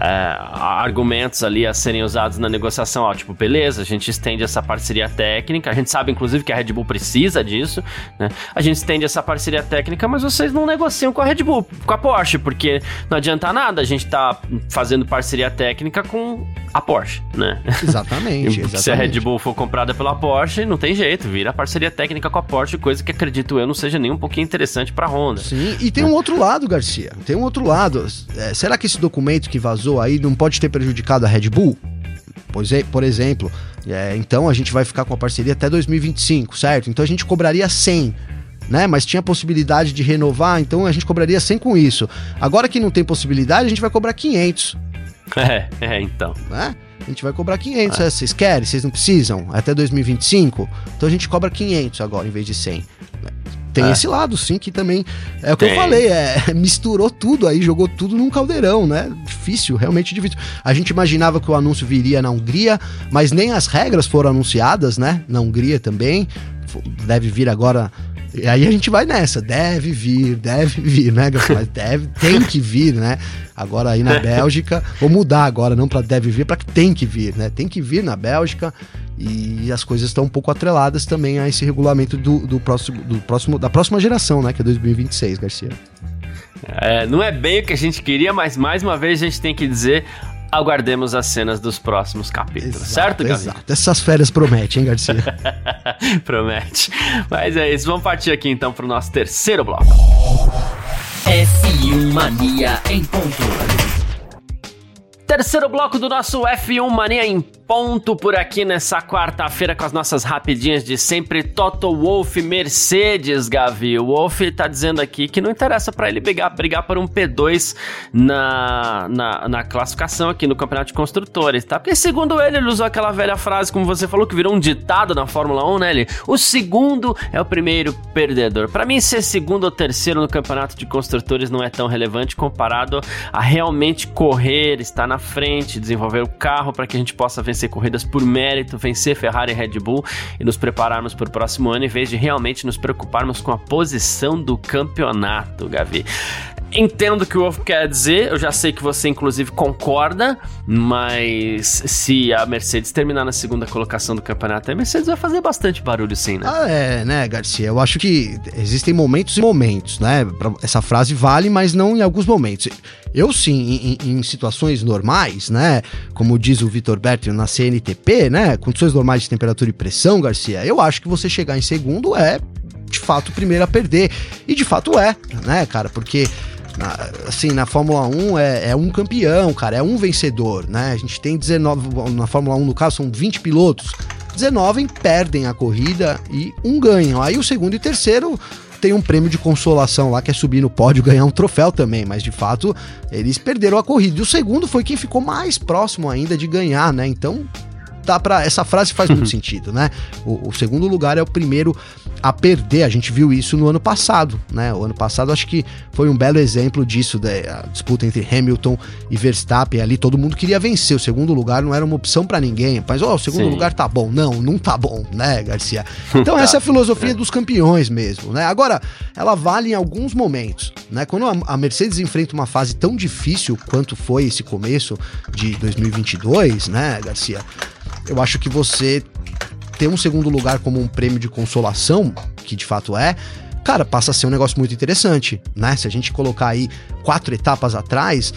é, argumentos ali a serem usados na negociação, ó, tipo, beleza, a gente estende essa parceria técnica, a gente sabe inclusive que a Red Bull precisa disso, né? A gente estende essa parceria técnica, mas vocês não negociam com a Red Bull, com a Porsche, porque não adianta nada, a gente tá fazendo parceria técnica com a Porsche, né? Exatamente, exatamente. Se a Red Bull for comprada pela Porsche, não tem jeito, vira parceria técnica com a Porsche, coisa que acredito eu não seja nem um pouquinho interessante pra Honda. Sim, e tem um outro lado, Garcia, tem um outro lado. É, será que esse documento que vazou vazou aí não pode ter prejudicado a Red Bull? Pois é, por exemplo, é, então a gente vai ficar com a parceria até 2025, certo? Então a gente cobraria 100, né? Mas tinha possibilidade de renovar, então a gente cobraria 100 com isso. Agora que não tem possibilidade, a gente vai cobrar 500. É, é então. Né? A gente vai cobrar 500. É. Vocês querem? Vocês não precisam? Até 2025? Então a gente cobra 500 agora, em vez de 100 tem é. esse lado, sim, que também é o que tem. eu falei, é, misturou tudo aí, jogou tudo num caldeirão, né? Difícil, realmente difícil. A gente imaginava que o anúncio viria na Hungria, mas nem as regras foram anunciadas, né? Na Hungria também. Deve vir agora e aí a gente vai nessa, deve vir, deve vir, né, Mas deve, tem que vir, né? Agora aí na Bélgica, vou mudar agora, não para deve vir, para que tem que vir, né? Tem que vir na Bélgica e as coisas estão um pouco atreladas também a esse regulamento do, do, próximo, do próximo, da próxima geração, né? Que é 2026, Garcia. É, não é bem o que a gente queria, mas mais uma vez a gente tem que dizer aguardemos as cenas dos próximos capítulos, exato, certo, Gabi? Exato. Essas férias prometem, hein, Garcia? Promete. Mas é isso, vamos partir aqui então para o nosso terceiro bloco. F1 Mania em ponto. Terceiro bloco do nosso F1 Mania em ponto por aqui nessa quarta-feira com as nossas rapidinhas de sempre. Toto Wolff Mercedes, Gavi. O Wolff tá dizendo aqui que não interessa para ele brigar, brigar por um P2 na, na, na, classificação aqui no Campeonato de Construtores, tá? Porque segundo ele, ele usou aquela velha frase, como você falou, que virou um ditado na Fórmula 1, né? Ele, o segundo é o primeiro perdedor. Para mim, ser segundo ou terceiro no Campeonato de Construtores não é tão relevante comparado a realmente correr, estar na frente, desenvolver o carro para que a gente possa vencer vencer corridas por mérito, vencer Ferrari e Red Bull e nos prepararmos para o próximo ano, em vez de realmente nos preocuparmos com a posição do campeonato, Gavi. Entendo o que o Wolf quer dizer, eu já sei que você inclusive concorda, mas se a Mercedes terminar na segunda colocação do campeonato, a Mercedes vai fazer bastante barulho sim, né? Ah, é, né, Garcia? Eu acho que existem momentos e momentos, né? Essa frase vale, mas não em alguns momentos. Eu sim, em, em situações normais, né? Como diz o Vitor Berti na CNTP, né? Condições normais de temperatura e pressão, Garcia, eu acho que você chegar em segundo é de fato o primeiro a perder. E de fato é, né, cara? Porque na, assim, na Fórmula 1 é, é, um campeão, cara, é um vencedor, né? A gente tem 19, na Fórmula 1 no caso são 20 pilotos, 19 perdem a corrida e um ganham. Aí o segundo e terceiro tem um prêmio de consolação lá que é subir no pódio ganhar um troféu também, mas de fato eles perderam a corrida. E o segundo foi quem ficou mais próximo ainda de ganhar, né? Então dá para essa frase faz muito sentido, né? O, o, segundo lugar é o primeiro a perder. A gente viu isso no ano passado, né? O ano passado acho que foi um belo exemplo disso, da disputa entre Hamilton e Verstappen. Ali todo mundo queria vencer. O segundo lugar não era uma opção para ninguém. Mas ó, oh, o segundo Sim. lugar tá bom. Não, não tá bom, né, Garcia? Então essa é a filosofia dos campeões mesmo, né? Agora, ela vale em alguns momentos, né? Quando a Mercedes enfrenta uma fase tão difícil quanto foi esse começo de 2022, né, Garcia? eu acho que você ter um segundo lugar como um prêmio de consolação, que de fato é, cara, passa a ser um negócio muito interessante, né? Se a gente colocar aí quatro etapas atrás,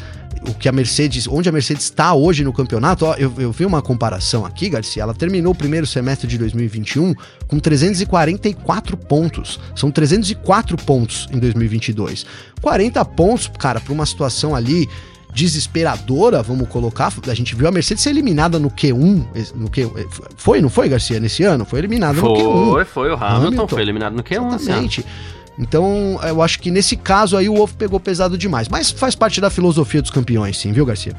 o que a Mercedes, onde a Mercedes está hoje no campeonato, ó, eu, eu vi uma comparação aqui, Garcia, ela terminou o primeiro semestre de 2021 com 344 pontos. São 304 pontos em 2022. 40 pontos, cara, para uma situação ali desesperadora, vamos colocar. A gente viu a Mercedes ser eliminada no Q1. No Q, foi, não foi, Garcia, nesse ano? Foi eliminada no Q1. Foi, foi. O Hamilton, Hamilton foi eliminado no Q1. Exatamente. Então, eu acho que nesse caso aí o ovo pegou pesado demais. Mas faz parte da filosofia dos campeões, sim, viu, Garcia?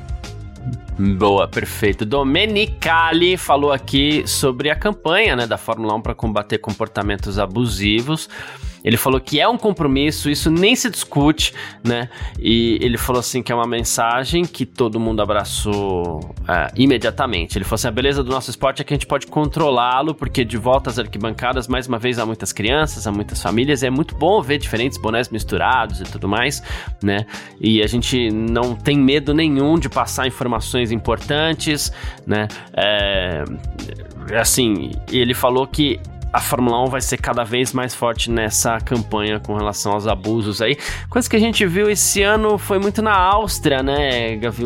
Boa, perfeito. Domenicali falou aqui sobre a campanha né, da Fórmula 1 para combater comportamentos abusivos. Ele falou que é um compromisso, isso nem se discute, né? E ele falou assim que é uma mensagem que todo mundo abraçou é, imediatamente. Ele falou assim: a beleza do nosso esporte é que a gente pode controlá-lo, porque de volta às arquibancadas, mais uma vez, há muitas crianças, há muitas famílias, é muito bom ver diferentes bonés misturados e tudo mais, né? E a gente não tem medo nenhum de passar informações importantes, né? É, assim, ele falou que a Fórmula 1 vai ser cada vez mais forte nessa campanha com relação aos abusos aí. Coisa que a gente viu esse ano foi muito na Áustria, né, Gavi?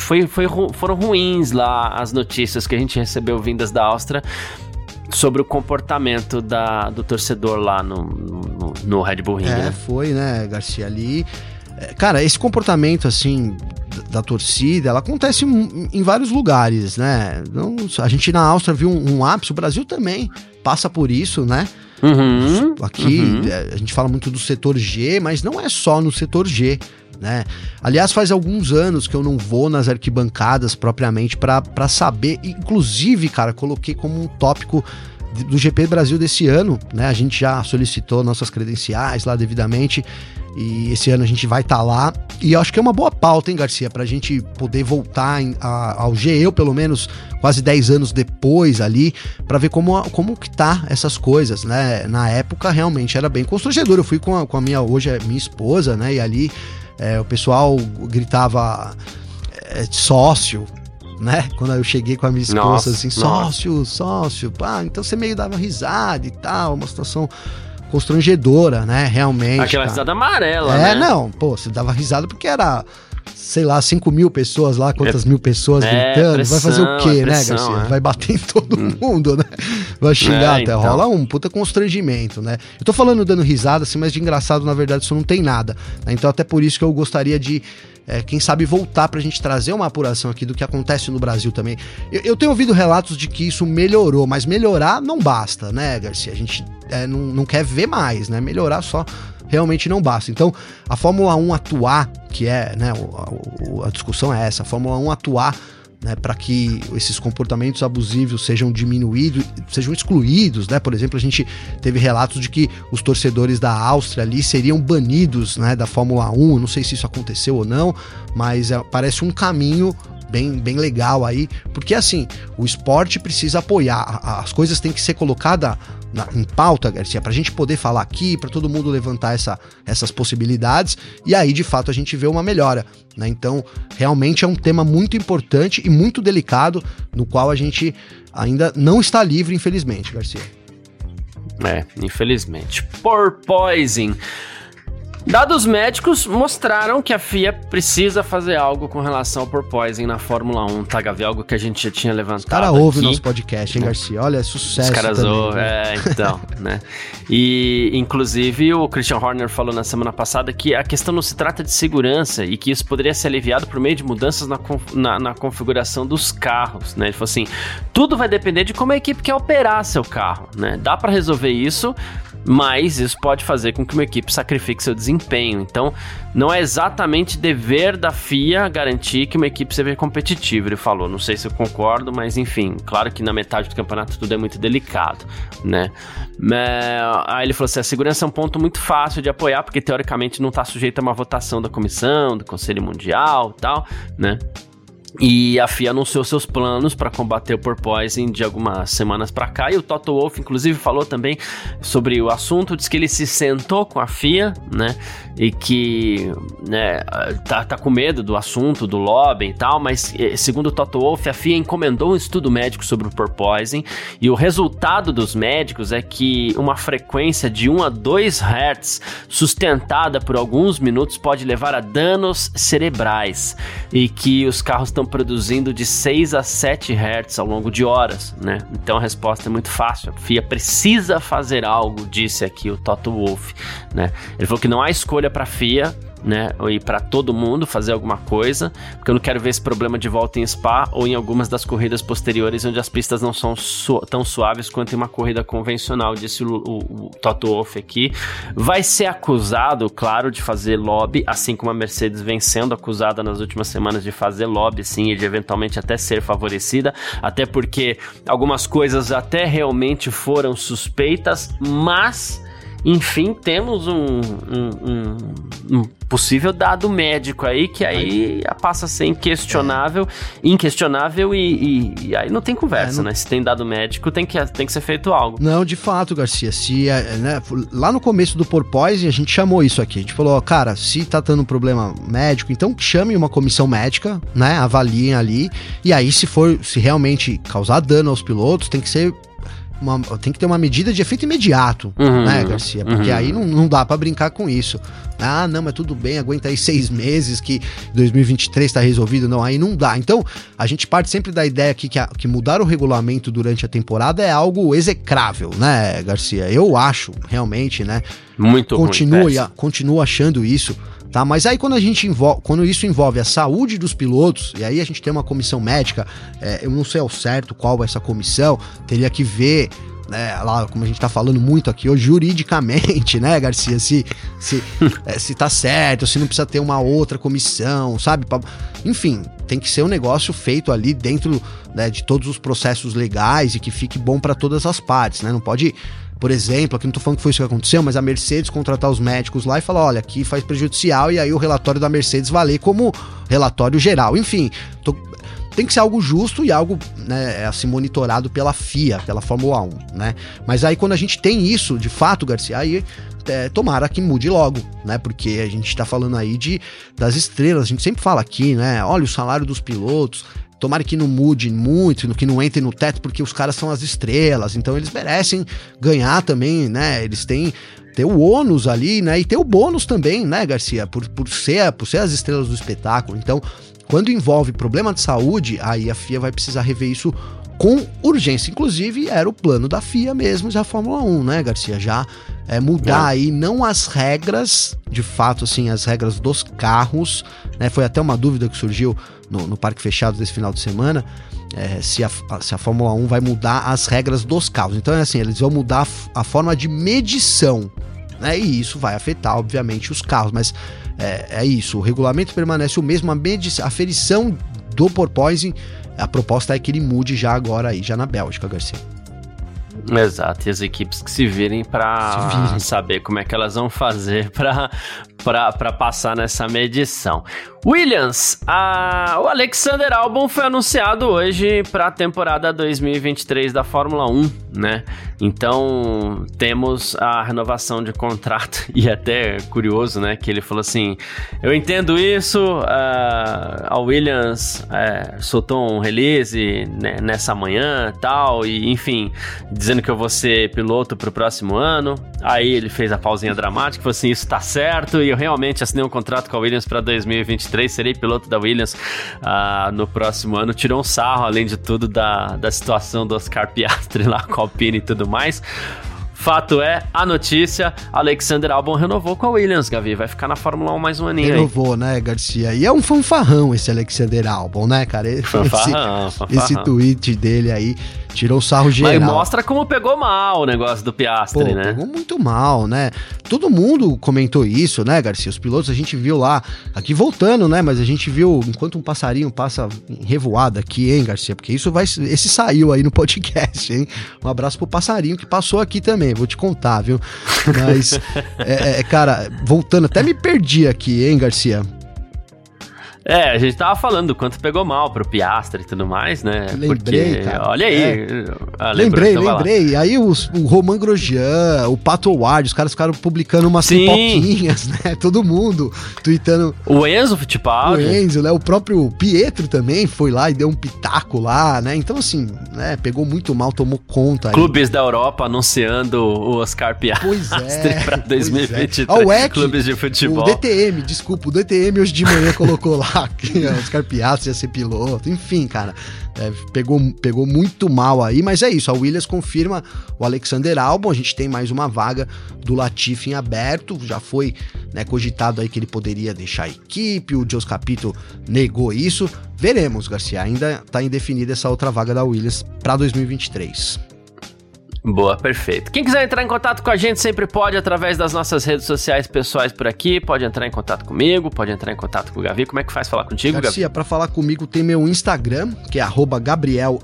Foi, foi, foram ruins lá as notícias que a gente recebeu vindas da Áustria sobre o comportamento da, do torcedor lá no, no, no Red Bull Ring. É, né? foi, né, Garcia? Ali. É, cara, esse comportamento, assim, da torcida, ela acontece em, vários lugares, né? Não, a gente na Áustria viu um, um ápice, o Brasil também passa por isso, né? Uhum, Aqui uhum. É, a gente fala muito do setor G, mas não é só no setor G. Né? Aliás, faz alguns anos que eu não vou nas arquibancadas propriamente para saber. Inclusive, cara, coloquei como um tópico do GP Brasil desse ano, né? A gente já solicitou nossas credenciais lá devidamente e esse ano a gente vai estar tá lá. E eu acho que é uma boa pauta, hein, Garcia, pra gente poder voltar em, a, ao G, eu pelo menos quase 10 anos depois ali, para ver como, como que tá essas coisas, né? Na época realmente era bem constrangedor. Eu fui com a, com a minha, hoje é minha esposa, né? E ali é, o pessoal gritava é, sócio, né? Quando eu cheguei com a minha esposa, nossa, assim, sócio, nossa. sócio, pá, então você meio dava risada e tal, uma situação constrangedora, né? Realmente. Aquela cara. risada amarela, é, né? não, pô, você dava risada porque era sei lá, 5 mil pessoas lá, quantas é, mil pessoas é, gritando, pressão, vai fazer o quê, é né, Garcia? É. Vai bater em todo hum. mundo, né? Vai xingar até, então. rola um puta constrangimento, né? Eu tô falando dando risada, assim, mas de engraçado, na verdade, isso não tem nada. Né? Então, até por isso que eu gostaria de é, quem sabe voltar para a gente trazer uma apuração aqui do que acontece no Brasil também. Eu, eu, tenho ouvido relatos de que isso melhorou, mas melhorar não basta, né, Garcia? A gente é, não, não quer ver mais, né? Melhorar só realmente não basta. Então, a Fórmula 1 atuar, que é, né, a, a discussão é essa, a Fórmula 1 atuar né, para que esses comportamentos abusivos sejam diminuídos, sejam excluídos, né? Por exemplo, a gente teve relatos de que os torcedores da Áustria ali seriam banidos, né, da Fórmula 1. não sei se isso aconteceu ou não, mas é, parece um caminho bem, bem legal aí, porque assim, o esporte precisa apoiar, as coisas têm que ser colocadas na, em pauta, Garcia, para a gente poder falar aqui, para todo mundo levantar essa, essas possibilidades, e aí de fato a gente vê uma melhora. Né? Então, realmente é um tema muito importante e muito delicado, no qual a gente ainda não está livre, infelizmente, Garcia. É, infelizmente. Porpoising. Dados médicos mostraram que a FIA precisa fazer algo com relação ao porpoising na Fórmula 1, tá, Gavi? Algo que a gente já tinha levantado. Os caras ouvem o nosso podcast, hein, Garcia? Olha, é sucesso. Os caras ouvem, né? é, então, né? E, inclusive, o Christian Horner falou na semana passada que a questão não se trata de segurança e que isso poderia ser aliviado por meio de mudanças na, na, na configuração dos carros, né? Ele falou assim: tudo vai depender de como a equipe quer operar seu carro, né? Dá para resolver isso mas isso pode fazer com que uma equipe sacrifique seu desempenho. Então, não é exatamente dever da FIA garantir que uma equipe seja competitiva, ele falou. Não sei se eu concordo, mas enfim, claro que na metade do campeonato tudo é muito delicado, né? Aí ele falou assim: a segurança é um ponto muito fácil de apoiar, porque teoricamente não está sujeito a uma votação da comissão, do Conselho Mundial tal, né? E a FIA anunciou seus planos para combater o porpoising de algumas semanas para cá. E o Toto Wolff, inclusive, falou também sobre o assunto. Diz que ele se sentou com a FIA, né? E que né, tá, tá com medo do assunto, do lobby e tal. Mas, eh, segundo o Toto Wolff, a FIA encomendou um estudo médico sobre o porpoising. E o resultado dos médicos é que uma frequência de 1 a 2 Hz sustentada por alguns minutos pode levar a danos cerebrais. E que os carros estão produzindo de 6 a 7 Hz ao longo de horas, né? Então a resposta é muito fácil. A FIA precisa fazer algo, disse aqui o Toto Wolff, né? Ele falou que não há escolha para a FIA né? E para todo mundo fazer alguma coisa, porque eu não quero ver esse problema de volta em Spa ou em algumas das corridas posteriores onde as pistas não são su tão suaves quanto em uma corrida convencional, disse o, o, o Toto Wolff aqui. Vai ser acusado, claro, de fazer lobby, assim como a Mercedes vem sendo acusada nas últimas semanas de fazer lobby, sim, e de eventualmente até ser favorecida, até porque algumas coisas até realmente foram suspeitas, mas enfim, temos um, um, um, um, possível dado médico aí que aí passa a ser inquestionável, é. inquestionável e, e, e, aí não tem conversa, é, não... né? Se tem dado médico, tem que, tem que ser feito algo. Não, de fato, Garcia, se é, né, lá no começo do Porpoise a gente chamou isso aqui, a gente falou, cara, se tá tendo um problema médico, então chame uma comissão médica, né, avaliem ali, e aí se for, se realmente causar dano aos pilotos, tem que ser uma, tem que ter uma medida de efeito imediato, uhum, né, Garcia? Porque uhum. aí não, não dá para brincar com isso. Ah, não, mas tudo bem, aguenta aí seis meses que 2023 está resolvido. Não, aí não dá. Então, a gente parte sempre da ideia aqui que, a, que mudar o regulamento durante a temporada é algo execrável, né, Garcia? Eu acho, realmente, né? Muito continue, ruim. Continuo achando isso tá? Mas aí quando a gente envolve, quando isso envolve a saúde dos pilotos, e aí a gente tem uma comissão médica, é, eu não sei ao certo qual é essa comissão, teria que ver né, lá, como a gente tá falando muito aqui hoje, juridicamente, né, Garcia, se, se, é, se tá certo, se não precisa ter uma outra comissão, sabe? Enfim, tem que ser um negócio feito ali dentro né, de todos os processos legais e que fique bom para todas as partes, né? Não pode por exemplo, aqui não tô falando que foi isso que aconteceu, mas a Mercedes contratar os médicos lá e falar: olha, aqui faz prejudicial, e aí o relatório da Mercedes valer como relatório geral. Enfim, tô, tem que ser algo justo e algo né, assim monitorado pela FIA, pela Fórmula 1, né? Mas aí quando a gente tem isso, de fato, Garcia, aí é, tomara que mude logo, né? Porque a gente tá falando aí de das estrelas, a gente sempre fala aqui, né? Olha o salário dos pilotos, Tomara que não mude muito, que não entre no teto, porque os caras são as estrelas, então eles merecem ganhar também, né? Eles têm ter o ônus ali, né? E ter o bônus também, né, Garcia? Por, por, ser, por ser as estrelas do espetáculo. Então, quando envolve problema de saúde, aí a FIA vai precisar rever isso com urgência. Inclusive, era o plano da FIA mesmo da Fórmula 1, né, Garcia? Já é, mudar é. aí não as regras, de fato, assim, as regras dos carros, né? Foi até uma dúvida que surgiu no, no Parque Fechado desse final de semana, é, se, a, se a Fórmula 1 vai mudar as regras dos carros. Então é assim, eles vão mudar a, forma de medição, né? E isso vai afetar, obviamente, os carros, mas é, é isso, o regulamento permanece o mesmo, a, medição, a ferição do porpoising, a proposta é que ele mude já agora aí, já na Bélgica, Garcia. Exato, e as equipes que se virem para saber como é que elas vão fazer para passar nessa medição. Williams, a, o Alexander Albon foi anunciado hoje para a temporada 2023 da Fórmula 1, né? Então temos a renovação de contrato e até curioso, né? Que ele falou assim: eu entendo isso, uh, a Williams uh, soltou um release né, nessa manhã, tal e enfim, dizendo que eu vou ser piloto para o próximo ano. Aí ele fez a pausinha dramática, falou assim: isso tá certo e eu realmente assinei um contrato com a Williams para 2023 2023, serei piloto da Williams uh, no próximo ano. Tirou um sarro, além de tudo, da, da situação do Oscar Piastri lá com a Alpine e tudo mais. Fato é, a notícia, Alexander Albon renovou com a Williams, Gavi. Vai ficar na Fórmula 1 mais um aninho renovou, aí. né, Garcia? E é um fanfarrão esse Alexander Albon, né, cara? Fanfarrão, esse, fanfarrão. esse tweet dele aí tirou o sarro geral. Mas mostra como pegou mal o negócio do Piastri, Pô, né? Pegou muito mal, né? Todo mundo comentou isso, né, Garcia? Os pilotos a gente viu lá, aqui voltando, né? Mas a gente viu enquanto um passarinho passa revoada aqui, hein, Garcia? Porque isso vai. Esse saiu aí no podcast, hein? Um abraço pro passarinho que passou aqui também, vou te contar, viu? Mas, é, é, cara, voltando, até me perdi aqui, hein, Garcia? É, a gente tava falando do quanto pegou mal pro Piastre e tudo mais, né? Lembrei, Porque, cara. olha aí. É. Ah, lembrei, então lembrei. Aí os, o Roman Grosjean, o Pato Ward, os caras ficaram publicando umas Sim. pipoquinhas, né? Todo mundo tweetando. O Enzo Fittipaldi. O Enzo, né? O próprio Pietro também foi lá e deu um pitaco lá, né? Então, assim, né? Pegou muito mal, tomou conta. Clubes aí. da Europa anunciando o Oscar Piastri pois é, pra 2023. Pois é. O EC, Clubes de futebol. O DTM, desculpa, o DTM hoje de manhã colocou lá que Oscar Piastri ia ser piloto, enfim, cara. É, pegou, pegou muito mal aí, mas é isso. A Williams confirma o Alexander Albon. A gente tem mais uma vaga do Latifi em aberto. Já foi né, cogitado aí que ele poderia deixar a equipe. O Jos Capito negou isso. Veremos, Garcia. Ainda está indefinida essa outra vaga da Williams para 2023. Boa, perfeito. Quem quiser entrar em contato com a gente sempre pode através das nossas redes sociais pessoais por aqui. Pode entrar em contato comigo, pode entrar em contato com o Gavi. Como é que faz falar contigo, Garcia, Gavi? para falar comigo tem meu Instagram, que é Gabriel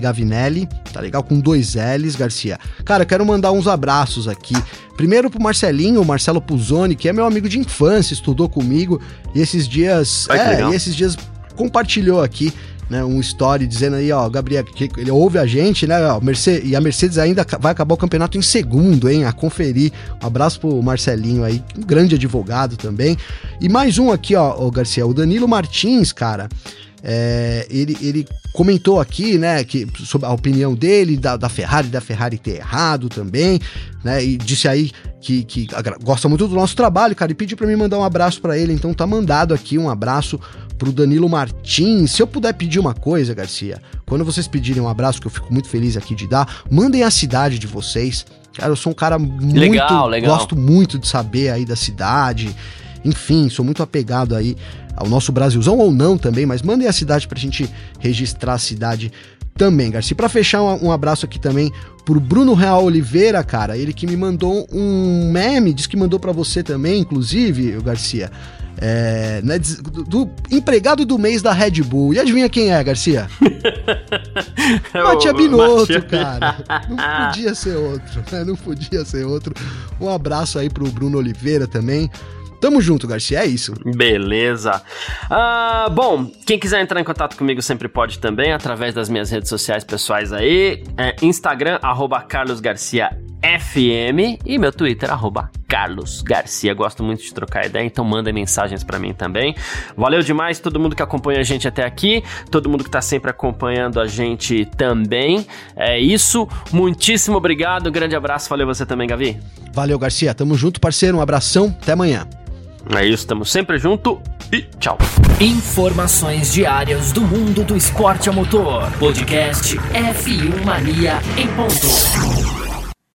Gavinelli, tá legal? Com dois L's, Garcia. Cara, eu quero mandar uns abraços aqui. Primeiro pro Marcelinho, o Marcelo Puzoni, que é meu amigo de infância, estudou comigo e esses dias, Ai, é, e esses dias compartilhou aqui né, um story dizendo aí, ó, Gabriel, que ele ouve a gente, né, ó, Mercedes, e a Mercedes ainda vai acabar o campeonato em segundo, hein, a conferir. Um abraço pro Marcelinho aí, um grande advogado também. E mais um aqui, ó, ó Garcia, o Danilo Martins, cara, é, ele, ele comentou aqui, né, que, sobre a opinião dele, da, da Ferrari, da Ferrari ter errado também, né, e disse aí que, que gosta muito do nosso trabalho, cara, e pediu para mim mandar um abraço para ele, então tá mandado aqui um abraço pro Danilo Martins. Se eu puder pedir uma coisa, Garcia, quando vocês pedirem um abraço, que eu fico muito feliz aqui de dar, mandem a cidade de vocês. Cara, eu sou um cara muito. Legal, legal. Gosto muito de saber aí da cidade. Enfim, sou muito apegado aí ao nosso Brasilzão ou não também, mas mandem a cidade pra gente registrar a cidade também, Garcia. Para fechar, um, abraço aqui também pro Bruno Real Oliveira, cara, ele que me mandou um meme, diz que mandou para você também, inclusive, Garcia. É, né, do, do, empregado do mês da Red Bull. E adivinha quem é, Garcia? Matia Binotto, cara. Não podia ser outro, né? Não podia ser outro. Um abraço aí pro Bruno Oliveira também. Tamo junto, Garcia, é isso. Beleza. Ah, bom, quem quiser entrar em contato comigo sempre pode também, através das minhas redes sociais pessoais aí. É Instagram, arroba Carlos Garcia FM e meu Twitter, arroba Carlos Garcia. Gosto muito de trocar ideia, então manda mensagens para mim também. Valeu demais todo mundo que acompanha a gente até aqui, todo mundo que tá sempre acompanhando a gente também. É isso, muitíssimo obrigado, grande abraço, valeu você também, Gavi. Valeu, Garcia, tamo junto, parceiro, um abração, até amanhã. É isso, estamos sempre junto e tchau. Informações diárias do mundo do esporte a motor. Podcast F1 Mania em ponto.